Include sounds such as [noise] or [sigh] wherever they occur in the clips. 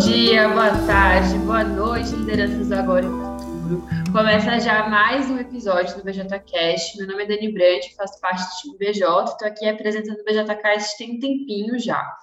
dia, boa tarde, boa noite, lideranças agora e futuro. Começa já mais um episódio do BJCast. Meu nome é Dani Brandt, faço parte do time BJ, estou aqui apresentando o BJCast tem um tempinho já.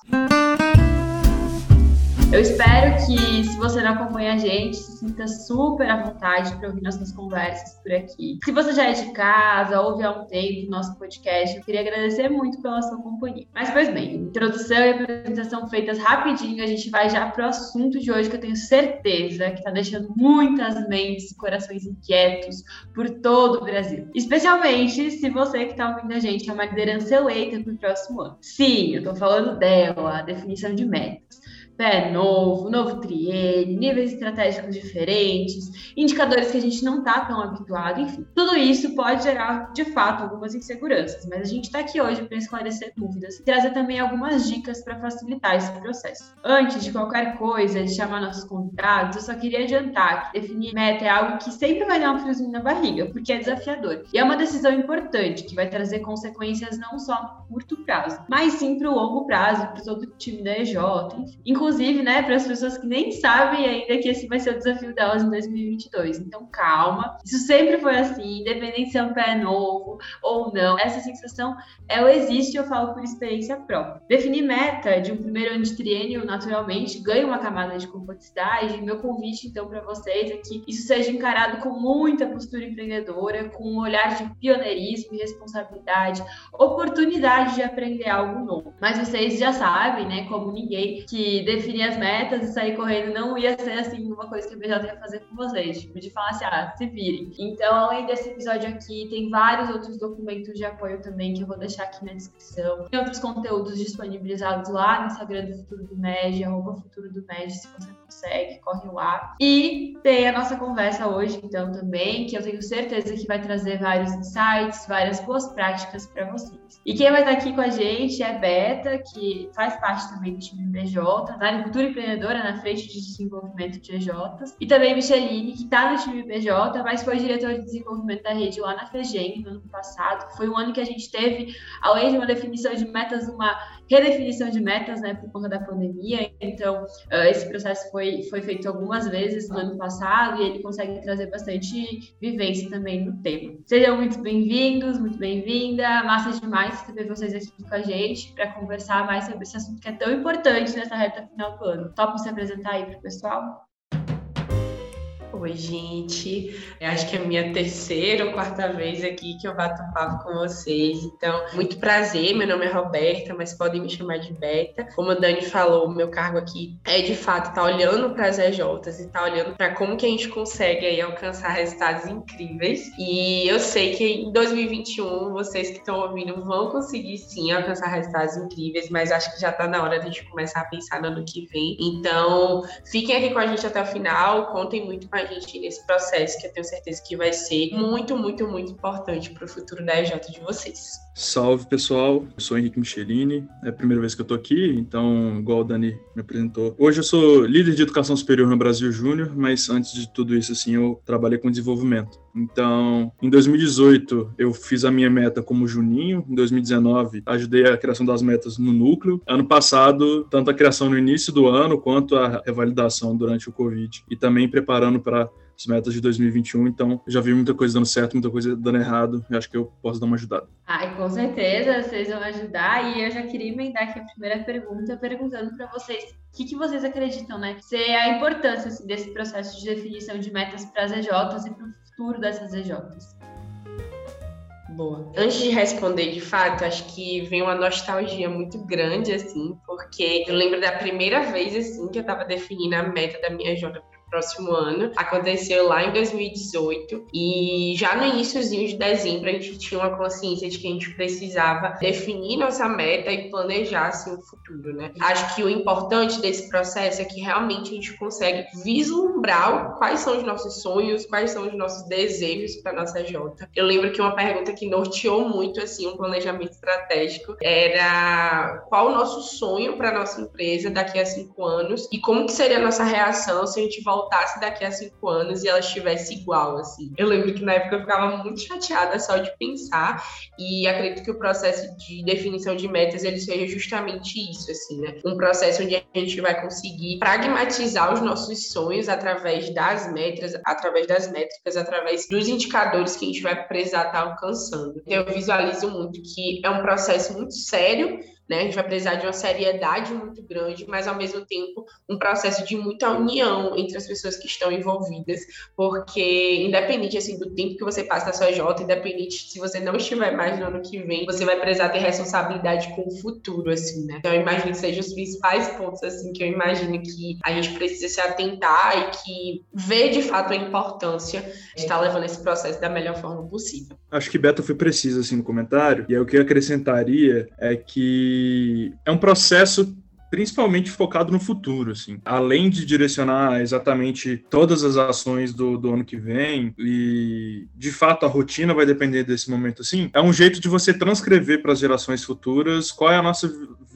Eu espero que, se você não acompanha a gente, se sinta super à vontade para ouvir nossas conversas por aqui. Se você já é de casa, ouve há um tempo o nosso podcast, eu queria agradecer muito pela sua companhia. Mas, pois bem, introdução e apresentação feitas rapidinho, a gente vai já para o assunto de hoje que eu tenho certeza que está deixando muitas mentes e corações inquietos por todo o Brasil. Especialmente se você que está ouvindo a gente é uma liderança eleita para o próximo ano. Sim, eu estou falando dela, a definição de metas pé novo, novo triênio, níveis estratégicos diferentes, indicadores que a gente não está tão habituado, enfim. Tudo isso pode gerar, de fato, algumas inseguranças, mas a gente está aqui hoje para esclarecer dúvidas e trazer também algumas dicas para facilitar esse processo. Antes de qualquer coisa, de chamar nossos convidados, eu só queria adiantar que definir meta é algo que sempre vai dar um friozinho na barriga, porque é desafiador. E é uma decisão importante que vai trazer consequências não só no curto prazo, mas sim para o longo prazo, para todo o time da EJ, enfim né, para as pessoas que nem sabem ainda que esse vai ser o desafio delas em 2022. Então, calma. Isso sempre foi assim, independente se é um pé novo ou não. Essa sensação, ela existe, eu falo por experiência própria. Definir meta de um primeiro ano de triênio, naturalmente, ganha uma camada de complexidade. Meu convite, então, para vocês é que isso seja encarado com muita postura empreendedora, com um olhar de pioneirismo e responsabilidade, oportunidade de aprender algo novo. Mas vocês já sabem, né, como ninguém, que definir as metas e sair correndo não ia ser assim uma coisa que a BJ ia fazer com vocês, tipo, de falar assim, ah, se virem. Então, além desse episódio aqui, tem vários outros documentos de apoio também que eu vou deixar aqui na descrição. Tem outros conteúdos disponibilizados lá no Instagram do Futuro do MED, arroba Futuro do MED, se você consegue, corre lá. E tem a nossa conversa hoje, então, também, que eu tenho certeza que vai trazer vários insights, várias boas práticas para vocês. E quem vai estar aqui com a gente é Beta, que faz parte também do time BJ, tá na Cultura Empreendedora, na frente de desenvolvimento de EJs. E também Micheline, que está no time PJ, mas foi diretor de desenvolvimento da rede lá na FEGEM no ano passado. Foi um ano que a gente teve, além de uma definição de metas, uma redefinição de metas, né, por conta da pandemia. Então, uh, esse processo foi, foi feito algumas vezes no ano passado e ele consegue trazer bastante vivência também no tema. Sejam muito bem-vindos, muito bem-vinda. Massa demais ter vocês aqui com a gente para conversar mais sobre esse assunto que é tão importante nessa reta final do ano. Topa se apresentar aí para o pessoal? Oi, gente. Eu acho que é a minha terceira ou quarta vez aqui que eu bato papo com vocês. Então, muito prazer. Meu nome é Roberta, mas podem me chamar de Beta. Como a Dani falou, meu cargo aqui é de fato estar tá olhando para as EJs e estar tá olhando para como que a gente consegue aí alcançar resultados incríveis. E eu sei que em 2021 vocês que estão ouvindo vão conseguir sim alcançar resultados incríveis, mas acho que já está na hora de a gente começar a pensar no ano que vem. Então, fiquem aqui com a gente até o final, contem muito com a gente nesse processo, que eu tenho certeza que vai ser muito, muito, muito importante para o futuro da EJ de vocês. Salve pessoal, eu sou Henrique Michelini, é a primeira vez que eu tô aqui, então, igual o Dani me apresentou. Hoje eu sou líder de educação superior no Brasil Júnior, mas antes de tudo isso, assim, eu trabalhei com desenvolvimento. Então, em 2018, eu fiz a minha meta como Juninho, em 2019, ajudei a criação das metas no núcleo. Ano passado, tanto a criação no início do ano, quanto a revalidação durante o Covid, e também preparando para as metas de 2021, então já vi muita coisa dando certo, muita coisa dando errado, e acho que eu posso dar uma ajudada. Ai, com certeza, vocês vão ajudar, e eu já queria emendar aqui a primeira pergunta, perguntando para vocês, o que, que, vocês acreditam, né, ser a importância assim, desse processo de definição de metas para as EJs e para o futuro dessas EJs? Boa. Antes de responder, de fato, acho que vem uma nostalgia muito grande, assim, porque eu lembro da primeira vez, assim, que eu estava definindo a meta da minha J próximo ano. Aconteceu lá em 2018 e já no iníciozinho de dezembro a gente tinha uma consciência de que a gente precisava definir nossa meta e planejar assim o futuro, né? Acho que o importante desse processo é que realmente a gente consegue vislumbrar quais são os nossos sonhos, quais são os nossos desejos para nossa Jota. Eu lembro que uma pergunta que norteou muito assim um planejamento estratégico era qual o nosso sonho para nossa empresa daqui a cinco anos e como que seria a nossa reação se a gente voltasse daqui a cinco anos e ela estivesse igual, assim. Eu lembro que na época eu ficava muito chateada só de pensar e acredito que o processo de definição de metas ele seja justamente isso, assim, né? Um processo onde a gente vai conseguir pragmatizar os nossos sonhos através das metas, através das métricas, através dos indicadores que a gente vai precisar estar alcançando. Eu visualizo muito que é um processo muito sério né? A gente vai precisar de uma seriedade muito grande, mas ao mesmo tempo um processo de muita união entre as pessoas que estão envolvidas, porque independente assim do tempo que você passa na sua J, independente se você não estiver mais no ano que vem, você vai precisar ter responsabilidade com o futuro, assim, né? Então eu imagino que sejam os principais pontos assim que eu imagino que a gente precisa se atentar e que ver de fato a importância de estar levando esse processo da melhor forma possível. Acho que Beto foi preciso assim no comentário, e é o que eu acrescentaria é que é um processo principalmente focado no futuro, assim. Além de direcionar exatamente todas as ações do, do ano que vem, e de fato a rotina vai depender desse momento, assim, é um jeito de você transcrever para as gerações futuras qual é a nossa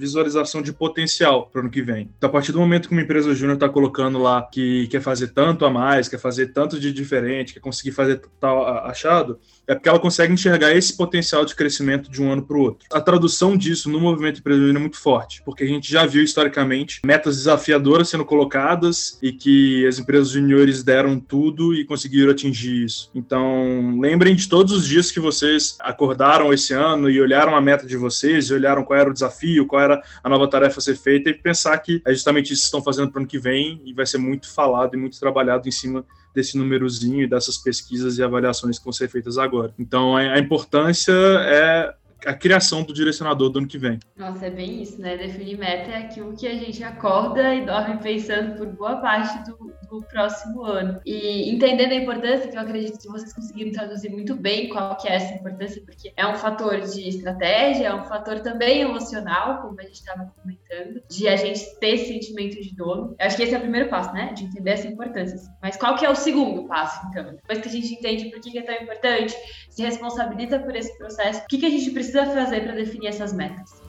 visualização de potencial para o ano que vem. Então, a partir do momento que uma empresa júnior está colocando lá que quer fazer tanto a mais, quer fazer tanto de diferente, quer conseguir fazer tal achado, é porque ela consegue enxergar esse potencial de crescimento de um ano para o outro. A tradução disso no movimento empresarial é muito forte, porque a gente já viu historicamente metas desafiadoras sendo colocadas e que as empresas juniores deram tudo e conseguiram atingir isso. Então, lembrem de todos os dias que vocês acordaram esse ano e olharam a meta de vocês, e olharam qual era o desafio, qual era a nova tarefa ser feita e pensar que é justamente isso que estão fazendo para o ano que vem e vai ser muito falado e muito trabalhado em cima desse númerozinho e dessas pesquisas e avaliações que vão ser feitas agora. Então, a importância é a criação do direcionador do ano que vem. Nossa, é bem isso, né? Definir meta é aquilo que a gente acorda e dorme pensando por boa parte do, do próximo ano. E entendendo a importância, que eu acredito que vocês conseguiram traduzir muito bem qual que é essa importância, porque é um fator de estratégia, é um fator também emocional, como a gente estava comentando, de a gente ter esse sentimento de dono. Eu acho que esse é o primeiro passo, né? De entender essa importância. Mas qual que é o segundo passo, então? Depois que a gente entende por que é tão importante, se responsabiliza por esse processo, o que, que a gente precisa precisa fazer para definir essas metas?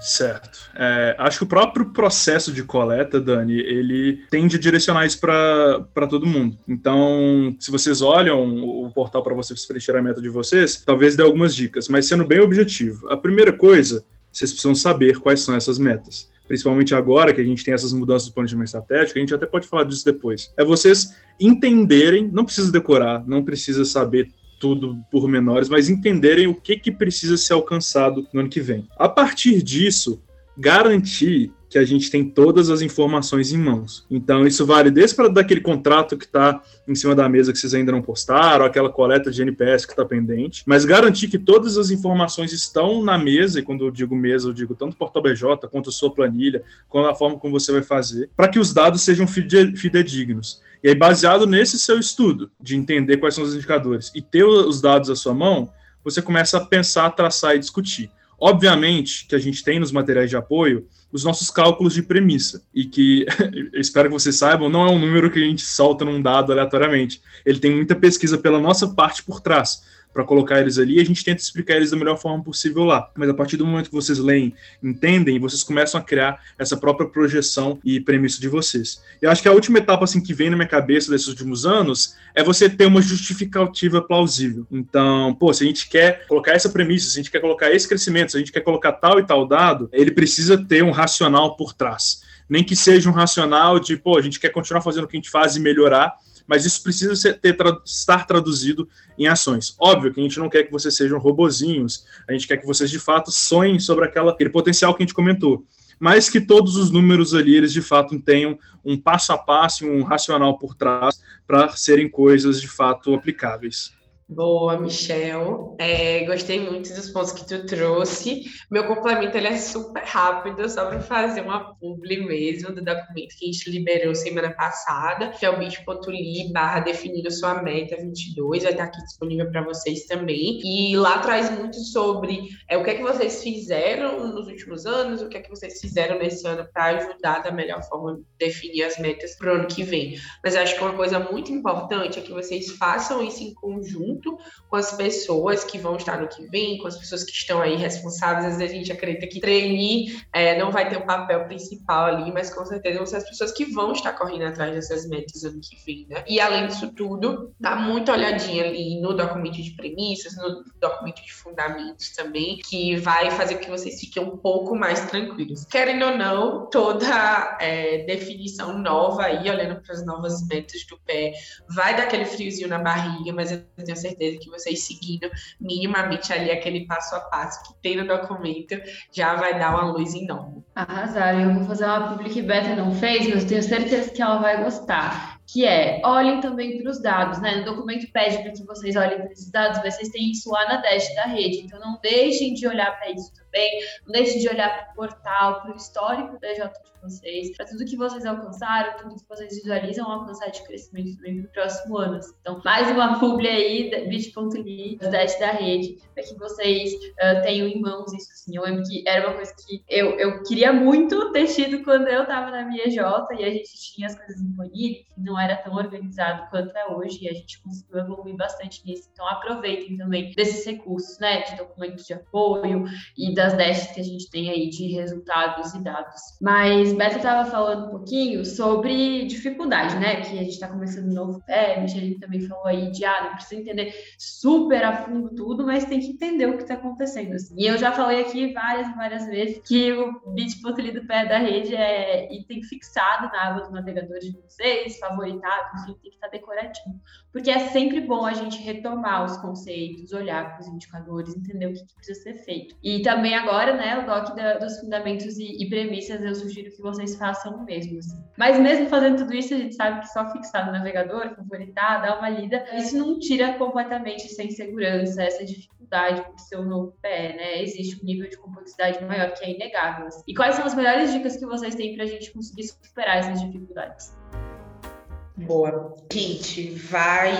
Certo. É, acho que o próprio processo de coleta, Dani, ele tende a direcionar isso para todo mundo. Então, se vocês olham o portal para vocês preencher a meta de vocês, talvez dê algumas dicas, mas sendo bem objetivo. A primeira coisa, vocês precisam saber quais são essas metas. Principalmente agora que a gente tem essas mudanças do planejamento estratégico, a gente até pode falar disso depois. É vocês entenderem, não precisa decorar, não precisa saber tudo por menores, mas entenderem o que, que precisa ser alcançado no ano que vem. A partir disso, garantir que a gente tem todas as informações em mãos. Então, isso vale desde para daquele contrato que está em cima da mesa que vocês ainda não postaram, aquela coleta de NPS que está pendente, mas garantir que todas as informações estão na mesa, e quando eu digo mesa, eu digo tanto Porto BJ quanto a sua planilha, quanto a forma como você vai fazer, para que os dados sejam fidedignos. E aí, baseado nesse seu estudo, de entender quais são os indicadores e ter os dados à sua mão, você começa a pensar, traçar e discutir. Obviamente que a gente tem nos materiais de apoio os nossos cálculos de premissa, e que, [laughs] espero que vocês saibam, não é um número que a gente solta num dado aleatoriamente. Ele tem muita pesquisa pela nossa parte por trás para colocar eles ali, a gente tenta explicar eles da melhor forma possível lá. Mas a partir do momento que vocês leem, entendem, vocês começam a criar essa própria projeção e premissa de vocês. Eu acho que a última etapa assim que vem na minha cabeça desses últimos anos é você ter uma justificativa plausível. Então, pô, se a gente quer colocar essa premissa, se a gente quer colocar esse crescimento, se a gente quer colocar tal e tal dado, ele precisa ter um racional por trás. Nem que seja um racional de, pô, a gente quer continuar fazendo o que a gente faz e melhorar, mas isso precisa ser, ter, estar traduzido em ações. Óbvio que a gente não quer que vocês sejam robozinhos, a gente quer que vocês de fato sonhem sobre aquela, aquele potencial que a gente comentou mas que todos os números ali, eles de fato tenham um passo a passo, um racional por trás, para serem coisas de fato aplicáveis. Boa, Michel. É, gostei muito dos pontos que tu trouxe. Meu complemento ele é super rápido, só para fazer uma publi mesmo do documento que a gente liberou semana passada, que é o bit.ly barra definindo sua meta 22, vai estar aqui disponível para vocês também. E lá traz muito sobre é, o que é que vocês fizeram nos últimos anos, o que é que vocês fizeram nesse ano para ajudar da melhor forma definir as metas para o ano que vem. Mas acho que uma coisa muito importante é que vocês façam isso em conjunto junto com as pessoas que vão estar no que vem, com as pessoas que estão aí responsáveis. Às vezes a gente acredita que trainee é, não vai ter um papel principal ali, mas com certeza vão ser as pessoas que vão estar correndo atrás dessas metas ano que vem, né? E além disso tudo, dá muita olhadinha ali no documento de premissas, no documento de fundamentos também, que vai fazer com que vocês fiquem um pouco mais tranquilos. Querendo ou não, toda é, definição nova aí, olhando para as novas metas do pé, vai dar aquele friozinho na barriga, mas eu tenho certeza que vocês seguindo minimamente ali aquele passo a passo que tem no documento, já vai dar uma luz enorme. Arrasaram. Eu vou fazer uma public beta, não fez, mas tenho certeza que ela vai gostar que é olhem também para os dados, né? O documento pede para que vocês olhem para esses dados, mas vocês têm isso lá na dash da rede, então não deixem de olhar para isso também, não deixem de olhar para o portal, para o histórico da J de vocês, para tudo que vocês alcançaram, tudo que vocês visualizam alcançar de crescimento também para o próximo ano. Então, mais uma publi aí, bit.ly, dash da rede, para que vocês uh, tenham em mãos isso. Assim. Eu lembro que era uma coisa que eu, eu queria muito ter tido quando eu estava na minha J e a gente tinha as coisas em planilha, que não era tão organizado quanto é hoje e a gente conseguiu evoluir bastante nisso. Então aproveitem também desses recursos, né, de documentos de apoio e das dashes que a gente tem aí de resultados e dados. Mas Beto estava falando um pouquinho sobre dificuldade, né, que a gente está começando novo pé, Micheline também falou aí de, ah, não precisa entender super a fundo tudo, mas tem que entender o que está acontecendo. Assim. E eu já falei aqui várias várias vezes que o bit.ly do pé da rede é item fixado na aba do navegador de vocês, favoritado, enfim, tem que estar decorativo. Porque é sempre bom a gente retomar os conceitos, olhar para os indicadores, entender o que, que, precisa ser feito. E também agora, né, o doc da, dos fundamentos e, e, premissas, eu sugiro que vocês façam o mesmo. Assim. Mas mesmo fazendo tudo isso, a gente sabe que só fixar no navegador, favoritar, dar uma lida, isso não tira completamente sem segurança, essa dificuldade por ser um novo pé, né? Existe um nível de complexidade maior que é inegável. Assim. E quais são as melhores dicas que vocês têm para a gente conseguir superar essas dificuldades? Boa. Gente, vai,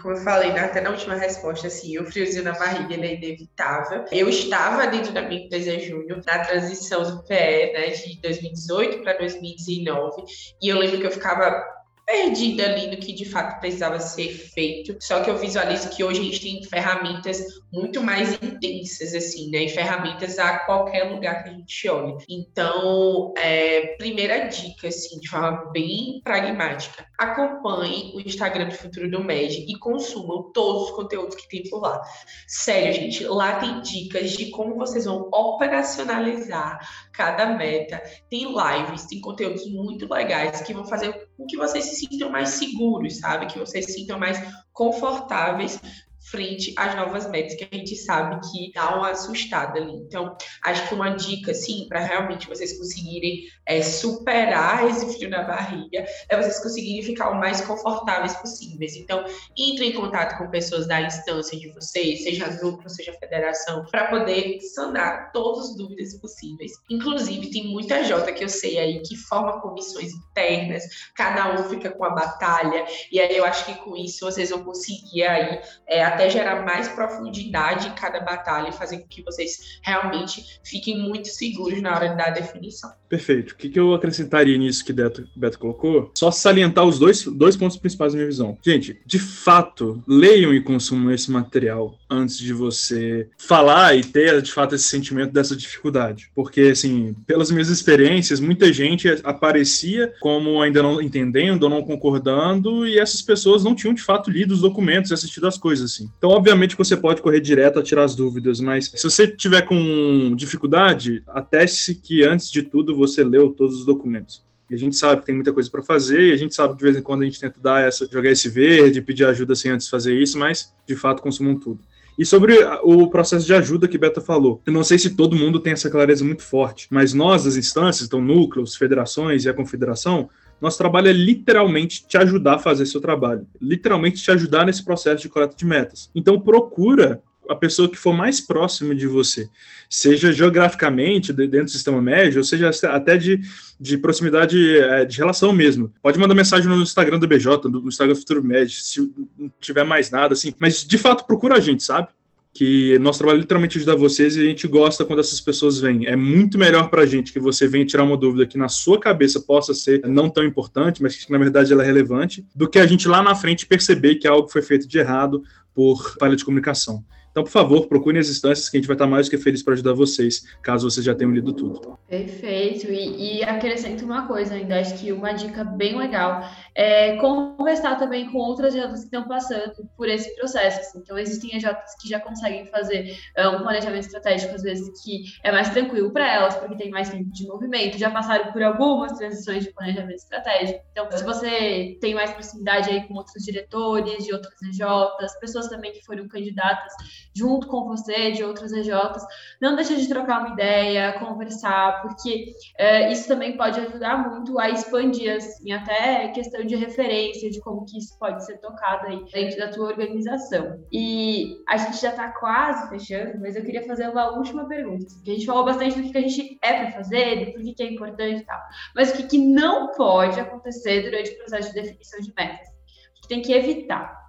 como eu falei até na última resposta, assim, o friozinho na barriga ele é inevitável. Eu estava dentro da minha empresa Júnior na transição do PE, né, de 2018 para 2019, e eu lembro que eu ficava perdida ali no que de fato precisava ser feito. Só que eu visualizo que hoje a gente tem ferramentas muito mais intensas, assim, né? E ferramentas a qualquer lugar que a gente olhe. Então, é, primeira dica, assim, de forma bem pragmática, acompanhe o Instagram do Futuro do MED e consumam todos os conteúdos que tem por lá. Sério, gente, lá tem dicas de como vocês vão operacionalizar cada meta. Tem lives, tem conteúdos muito legais que vão fazer com que vocês se sintam mais seguros, sabe? Que vocês se sintam mais confortáveis frente às novas metas que a gente sabe que dá uma assustada ali. Então, acho que uma dica, assim, para realmente vocês conseguirem é, superar esse frio na barriga, é vocês conseguirem ficar o mais confortáveis possíveis. Então, entre em contato com pessoas da instância de vocês, seja grupo, seja federação, para poder sanar todas as dúvidas possíveis. Inclusive, tem muita Jota que eu sei aí que forma comissões internas, cada um fica com a batalha, e aí eu acho que com isso vocês vão conseguir aí é, até gerar mais profundidade em cada batalha e fazer com que vocês realmente fiquem muito seguros na hora da definição. Perfeito. O que, eu acrescentaria nisso que Beto, Beto colocou? Só salientar os dois, dois pontos principais da minha visão. Gente, de fato, leiam e consumam esse material antes de você falar e ter, de fato, esse sentimento dessa dificuldade. Porque, assim, pelas minhas experiências, muita gente aparecia como ainda não entendendo ou não concordando, e essas pessoas não tinham, de fato, lido os documentos e assistido as coisas, assim. Então, obviamente, você pode correr direto a tirar as dúvidas, mas se você tiver com dificuldade, ateste que, antes de tudo, você leu todos os documentos. E a gente sabe que tem muita coisa para fazer, e a gente sabe que de vez em quando a gente tenta dar essa, jogar esse verde, pedir ajuda sem antes fazer isso, mas de fato consumam tudo. E sobre o processo de ajuda que Beta falou, eu não sei se todo mundo tem essa clareza muito forte, mas nós, as instâncias, então núcleos, federações e a confederação, nosso trabalho é literalmente te ajudar a fazer seu trabalho, literalmente te ajudar nesse processo de coleta de metas. Então procura a pessoa que for mais próxima de você, seja geograficamente dentro do sistema médio, ou seja até de, de proximidade é, de relação mesmo. Pode mandar mensagem no Instagram do BJ, no Instagram do Futuro Médio, se não tiver mais nada, assim. Mas, de fato, procura a gente, sabe? Que nosso trabalho literalmente ajudar vocês e a gente gosta quando essas pessoas vêm. É muito melhor para a gente que você venha tirar uma dúvida que na sua cabeça possa ser não tão importante, mas que na verdade ela é relevante, do que a gente lá na frente perceber que algo foi feito de errado por falha de comunicação. Então, por favor, procurem as instâncias que a gente vai estar mais que feliz para ajudar vocês, caso vocês já tenham lido tudo. Perfeito. E, e acrescento uma coisa ainda, acho que uma dica bem legal é conversar também com outras EJs que estão passando por esse processo. Assim. Então, existem EJs que já conseguem fazer uh, um planejamento estratégico, às vezes, que é mais tranquilo para elas, porque tem mais tempo de movimento, já passaram por algumas transições de planejamento estratégico. Então, se você tem mais proximidade aí com outros diretores de outras EJs, pessoas também que foram candidatas junto com você, de outras EJs. Não deixa de trocar uma ideia, conversar, porque é, isso também pode ajudar muito a expandir, assim, até questão de referência, de como que isso pode ser tocado aí dentro da tua organização. E a gente já está quase fechando, mas eu queria fazer uma última pergunta, assim, porque a gente falou bastante do que a gente é para fazer, do que é importante e tal, mas o que, que não pode acontecer durante o processo de definição de metas? O que tem que evitar?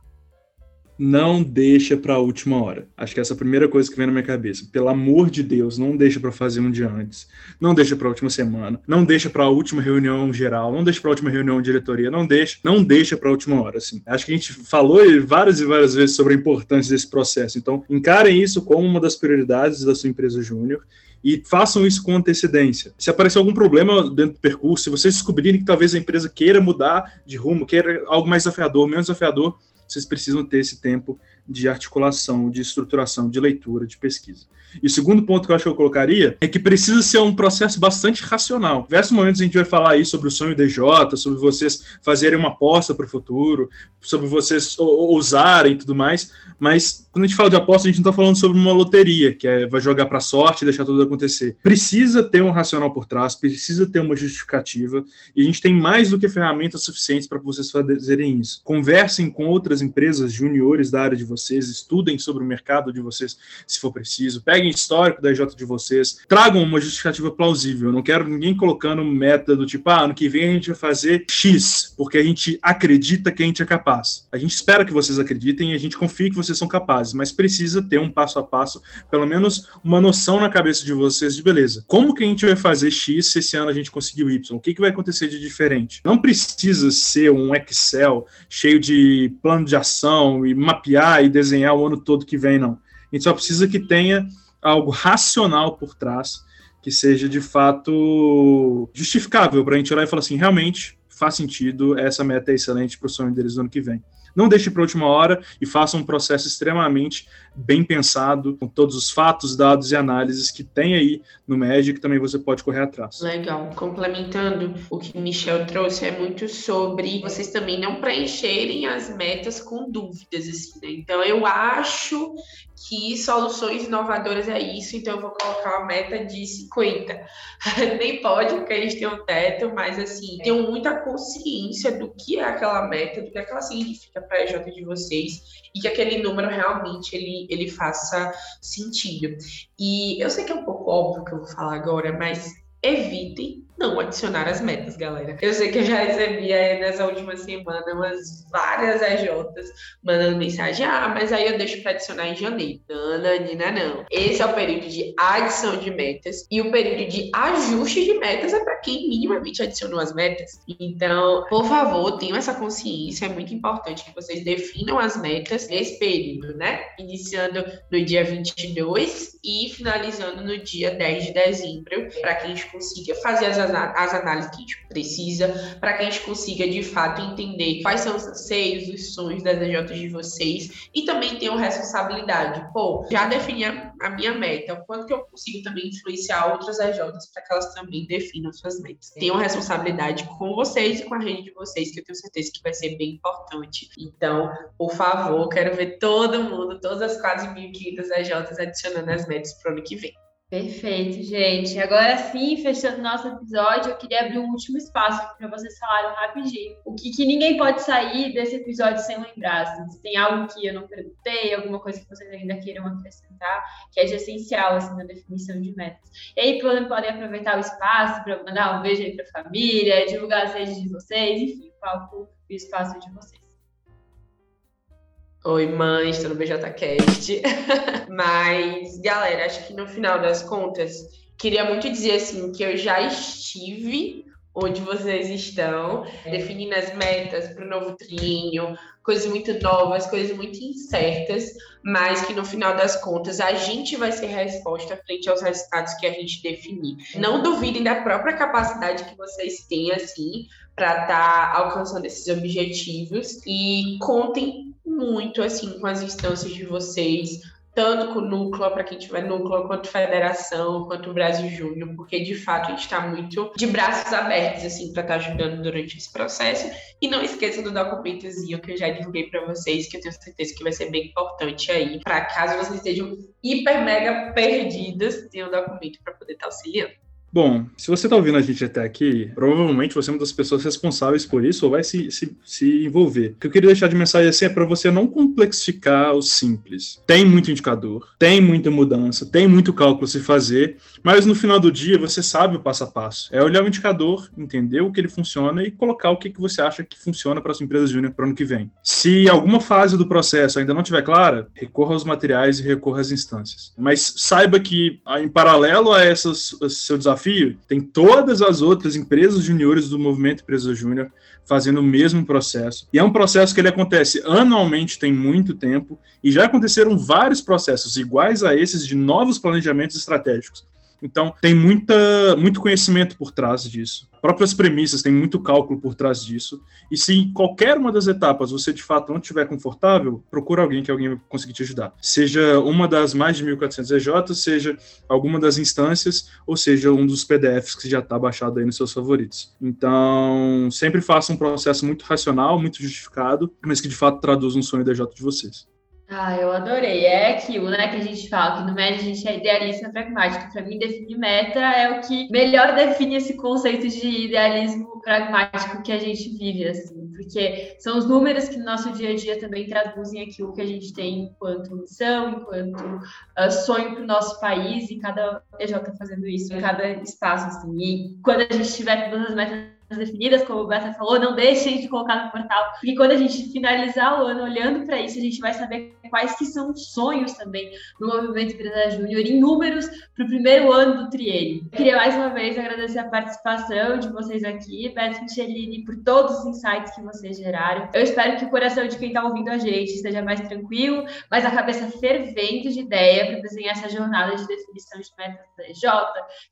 Não deixa para a última hora. Acho que essa é a primeira coisa que vem na minha cabeça. Pelo amor de Deus, não deixa para fazer um dia antes. Não deixa para a última semana. Não deixa para a última reunião geral. Não deixa para a última reunião de diretoria. Não deixa. Não deixa para a última hora. Assim. Acho que a gente falou várias e várias vezes sobre a importância desse processo. Então, encarem isso como uma das prioridades da sua empresa júnior e façam isso com antecedência. Se aparecer algum problema dentro do percurso, se vocês descobrirem que talvez a empresa queira mudar de rumo, queira algo mais desafiador, menos desafiador, vocês precisam ter esse tempo de articulação, de estruturação, de leitura, de pesquisa. E o segundo ponto que eu acho que eu colocaria é que precisa ser um processo bastante racional. Diversos momentos a gente vai falar aí sobre o sonho DJ, sobre vocês fazerem uma aposta para o futuro, sobre vocês ousarem e tudo mais, mas quando a gente fala de aposta, a gente não está falando sobre uma loteria, que é vai jogar para sorte e deixar tudo acontecer. Precisa ter um racional por trás, precisa ter uma justificativa, e a gente tem mais do que ferramentas suficientes para vocês fazerem isso. Conversem com outras empresas juniores da área de vocês, estudem sobre o mercado de vocês, se for preciso, peguem histórico da EJ de vocês, tragam uma justificativa plausível. Eu não quero ninguém colocando meta do tipo, ah, ano que vem a gente vai fazer X, porque a gente acredita que a gente é capaz. A gente espera que vocês acreditem e a gente confia que vocês são capazes, mas precisa ter um passo a passo, pelo menos uma noção na cabeça de vocês de beleza. Como que a gente vai fazer X se esse ano a gente conseguiu Y? O que, que vai acontecer de diferente? Não precisa ser um Excel cheio de plano de ação e mapear e desenhar o ano todo que vem, não. A gente só precisa que tenha algo racional por trás, que seja de fato justificável para a gente olhar e falar assim: realmente faz sentido, essa meta é excelente para o sonho deles no ano que vem. Não deixe para a última hora e faça um processo extremamente bem pensado, com todos os fatos, dados e análises que tem aí no MED que também você pode correr atrás. Legal. Complementando o que Michel trouxe, é muito sobre vocês também não preencherem as metas com dúvidas. Assim, né? Então, eu acho que soluções inovadoras é isso, então eu vou colocar uma meta de 50. [laughs] Nem pode, porque a gente tem um teto, mas assim, tenho muita consciência do que é aquela meta, do que, é que ela significa para a EJ de vocês e que aquele número realmente ele, ele faça sentido. E eu sei que é um pouco óbvio que eu vou falar agora, mas evitem não adicionar as metas, galera. Eu sei que eu já recebi aí nessa última semana umas várias EJs mandando mensagem: ah, mas aí eu deixo para adicionar em janeiro. Não, Nina, não. Esse é o período de adição de metas e o período de ajuste de metas é para quem minimamente adicionou as metas. Então, por favor, tenham essa consciência. É muito importante que vocês definam as metas nesse período, né? Iniciando no dia 22 e finalizando no dia 10 de dezembro, para que a gente consiga fazer as as análises que a gente precisa para que a gente consiga de fato entender quais são os anseios, os sonhos das EJs de vocês e também uma responsabilidade. Pô, já defini a, a minha meta, o quanto que eu consigo também influenciar outras EJs para que elas também definam suas metas. Tenham responsabilidade com vocês e com a rede de vocês, que eu tenho certeza que vai ser bem importante. Então, por favor, quero ver todo mundo, todas as quase 1.500 EJs adicionando as metas para o ano que vem. Perfeito, gente. Agora sim, fechando nosso episódio, eu queria abrir um último espaço para vocês falarem rapidinho. O que, que, ninguém pode sair desse episódio sem lembrar? Assim, se tem algo que eu não perguntei, alguma coisa que vocês ainda queiram acrescentar, que é de essencial assim, na definição de metas. E aí podem, podem aproveitar o espaço para mandar um beijo aí para a família, divulgar as redes de vocês, enfim, o palco e o espaço de vocês. Oi, mãe, estou no BJCast. [laughs] Mas, galera, acho que no final das contas, queria muito dizer assim que eu já estive onde vocês estão, definindo as metas para o novo trinho, coisas muito novas, coisas muito incertas, mas que no final das contas a gente vai ser resposta frente aos resultados que a gente definir. Não duvidem da própria capacidade que vocês têm, assim, para estar tá alcançando esses objetivos e contem muito, assim, com as instâncias de vocês, tanto com o núcleo, para quem tiver núcleo, quanto federação, quanto Brasil Júnior, porque de fato a gente está muito de braços abertos assim para estar tá ajudando durante esse processo. E não esqueçam do documentozinho que eu já divulguei para vocês, que eu tenho certeza que vai ser bem importante aí, para caso vocês estejam hiper mega perdidas, tem um documento para poder estar tá auxiliando. Bom, se você está ouvindo a gente até aqui, provavelmente você é uma das pessoas responsáveis por isso ou vai se, se, se envolver. O que eu queria deixar de mensagem assim é para você não complexificar o simples. Tem muito indicador, tem muita mudança, tem muito cálculo se fazer, mas no final do dia você sabe o passo a passo. É olhar o indicador, entender o que ele funciona e colocar o que, que você acha que funciona para sua empresa júnior para o ano que vem. Se alguma fase do processo ainda não estiver clara, recorra aos materiais e recorra às instâncias. Mas saiba que, em paralelo a essas, seu desafio, desafio, tem todas as outras empresas juniores do movimento Empresa Júnior fazendo o mesmo processo. E é um processo que ele acontece anualmente, tem muito tempo, e já aconteceram vários processos iguais a esses de novos planejamentos estratégicos. Então, tem muita, muito conhecimento por trás disso. Próprias premissas, tem muito cálculo por trás disso. E se em qualquer uma das etapas você de fato não estiver confortável, procura alguém que alguém conseguir te ajudar. Seja uma das mais de 1.400 EJ, seja alguma das instâncias, ou seja um dos PDFs que já está baixado aí nos seus favoritos. Então, sempre faça um processo muito racional, muito justificado, mas que de fato traduz um sonho DJ de vocês. Ah, eu adorei. É aquilo, né, que a gente fala, que no médio a gente é idealista pragmático. Para mim, definir meta é o que melhor define esse conceito de idealismo pragmático que a gente vive, assim, porque são os números que no nosso dia a dia também traduzem aquilo que a gente tem enquanto missão, enquanto uh, sonho para o nosso país, e cada EJ está fazendo isso em cada espaço, assim. E quando a gente tiver todas as metas definidas, como o Bessa falou, não deixem de colocar no portal, porque quando a gente finalizar o ano olhando para isso, a gente vai saber quais que são os sonhos também no Movimento Empresa Júnior em números para o primeiro ano do triênio. Queria mais uma vez agradecer a participação de vocês aqui, Beth Michelini, por todos os insights que vocês geraram. Eu espero que o coração de quem está ouvindo a gente esteja mais tranquilo, mas a cabeça fervendo de ideia para desenhar essa jornada de definição de metas da EJ,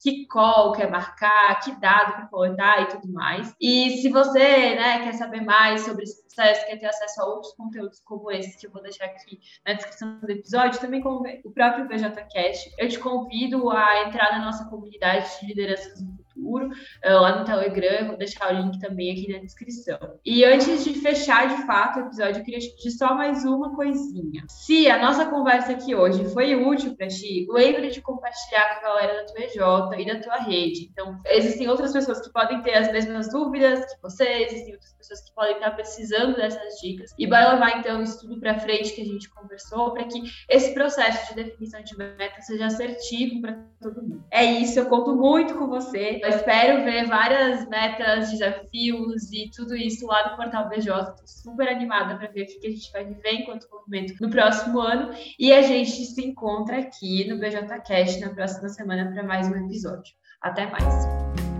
que call quer marcar, que dado para coletar e tudo mais. E se você né, quer saber mais sobre esse processo, quer ter acesso a outros conteúdos como esse que eu vou deixar aqui na descrição do episódio, também com o próprio BJCast. Eu te convido a entrar na nossa comunidade de lideranças futuro, eh, lá no Telegram, vou deixar o link também aqui na descrição. E antes de fechar de fato o episódio, eu queria te pedir só mais uma coisinha. Se a nossa conversa aqui hoje foi útil para ti, lembre de compartilhar com a galera da tua EJ e da tua rede. Então, existem outras pessoas que podem ter as mesmas dúvidas que você, existem outras pessoas que podem estar precisando dessas dicas. E vai levar, então, isso tudo para frente que a gente conversou, para que esse processo de definição de meta seja assertivo para todo mundo. É isso, eu conto muito com você. Eu espero ver várias metas, desafios e tudo isso lá no Portal BJ. Estou super animada para ver o que a gente vai viver enquanto movimento no próximo ano. E a gente se encontra aqui no BJ Cast na próxima semana para mais um episódio. Até mais!